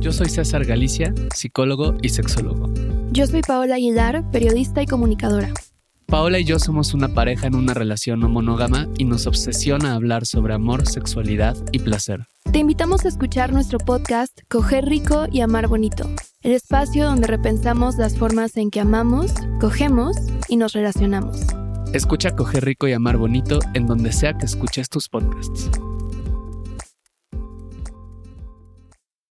Yo soy César Galicia, psicólogo y sexólogo. Yo soy Paola Aguilar, periodista y comunicadora. Paola y yo somos una pareja en una relación no monógama y nos obsesiona hablar sobre amor, sexualidad y placer. Te invitamos a escuchar nuestro podcast Coger Rico y Amar Bonito, el espacio donde repensamos las formas en que amamos, cogemos y nos relacionamos. Escucha Coger Rico y Amar Bonito en donde sea que escuches tus podcasts.